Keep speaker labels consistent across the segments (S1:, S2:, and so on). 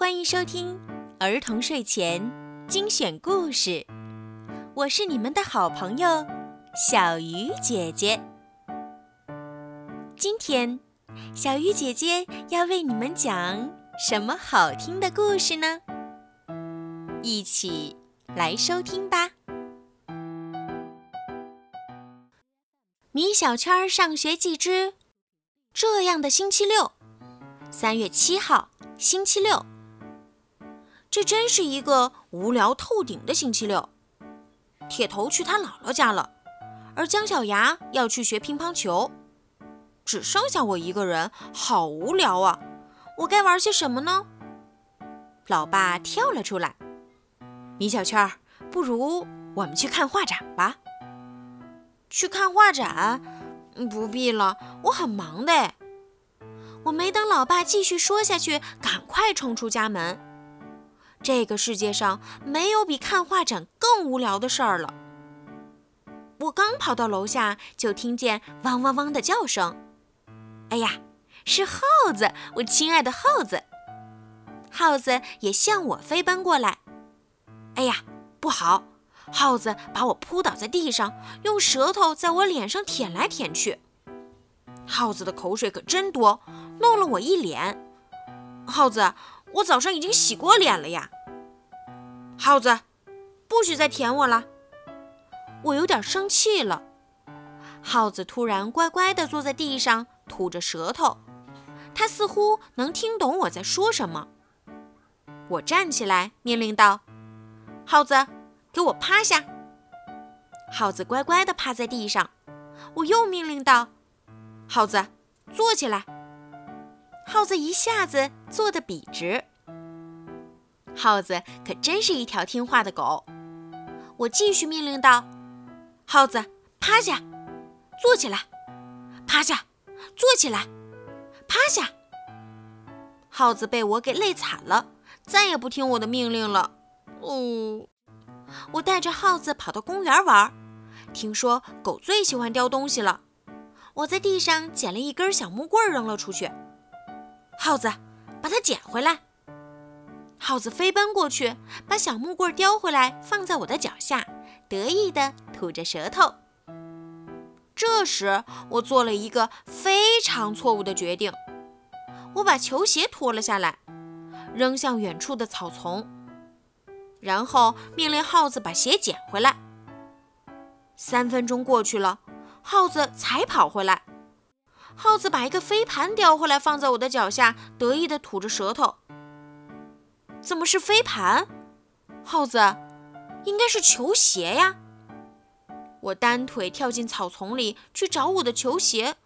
S1: 欢迎收听儿童睡前精选故事，我是你们的好朋友小鱼姐姐。今天，小鱼姐姐要为你们讲什么好听的故事呢？一起来收听吧。米小圈上学记之这样的星期六，三月七号，星期六。这真是一个无聊透顶的星期六。铁头去他姥姥家了，而姜小牙要去学乒乓球，只剩下我一个人，好无聊啊！我该玩些什么呢？老爸跳了出来：“米小圈，不如我们去看画展吧。”去看画展？不必了，我很忙的。我没等老爸继续说下去，赶快冲出家门。这个世界上没有比看画展更无聊的事儿了。我刚跑到楼下，就听见汪汪汪的叫声。哎呀，是耗子！我亲爱的耗子！耗子也向我飞奔过来。哎呀，不好！耗子把我扑倒在地上，用舌头在我脸上舔来舔去。耗子的口水可真多，弄了我一脸。耗子。我早上已经洗过脸了呀，耗子，不许再舔我了！我有点生气了。耗子突然乖乖地坐在地上，吐着舌头，它似乎能听懂我在说什么。我站起来，命令道：“耗子，给我趴下！”耗子乖乖地趴在地上。我又命令道：“耗子，坐起来！”耗子一下子坐得笔直。耗子可真是一条听话的狗。我继续命令道：“耗子，趴下，坐起来，趴下，坐起来，趴下。”耗子被我给累惨了，再也不听我的命令了。哦，我带着耗子跑到公园玩，听说狗最喜欢叼东西了。我在地上捡了一根小木棍扔了出去。耗子，把它捡回来。耗子飞奔过去，把小木棍叼回来，放在我的脚下，得意地吐着舌头。这时，我做了一个非常错误的决定，我把球鞋脱了下来，扔向远处的草丛，然后命令耗子把鞋捡回来。三分钟过去了，耗子才跑回来。耗子把一个飞盘叼回来，放在我的脚下，得意地吐着舌头。怎么是飞盘？耗子，应该是球鞋呀！我单腿跳进草丛里去找我的球鞋，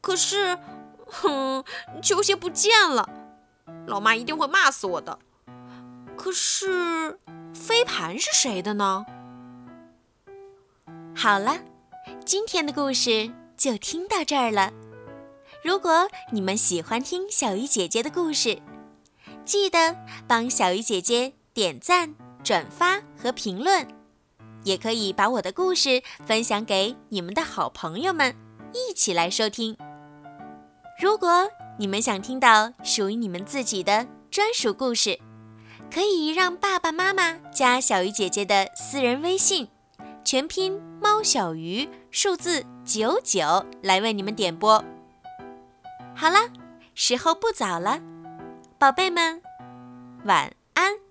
S1: 可是，哼，球鞋不见了，老妈一定会骂死我的。可是，飞盘是谁的呢？好了，今天的故事就听到这儿了。如果你们喜欢听小鱼姐姐的故事，记得帮小鱼姐姐点赞、转发和评论，也可以把我的故事分享给你们的好朋友们，一起来收听。如果你们想听到属于你们自己的专属故事，可以让爸爸妈妈加小鱼姐姐的私人微信，全拼猫小鱼数字九九来为你们点播。好了时候不早了宝贝们晚安。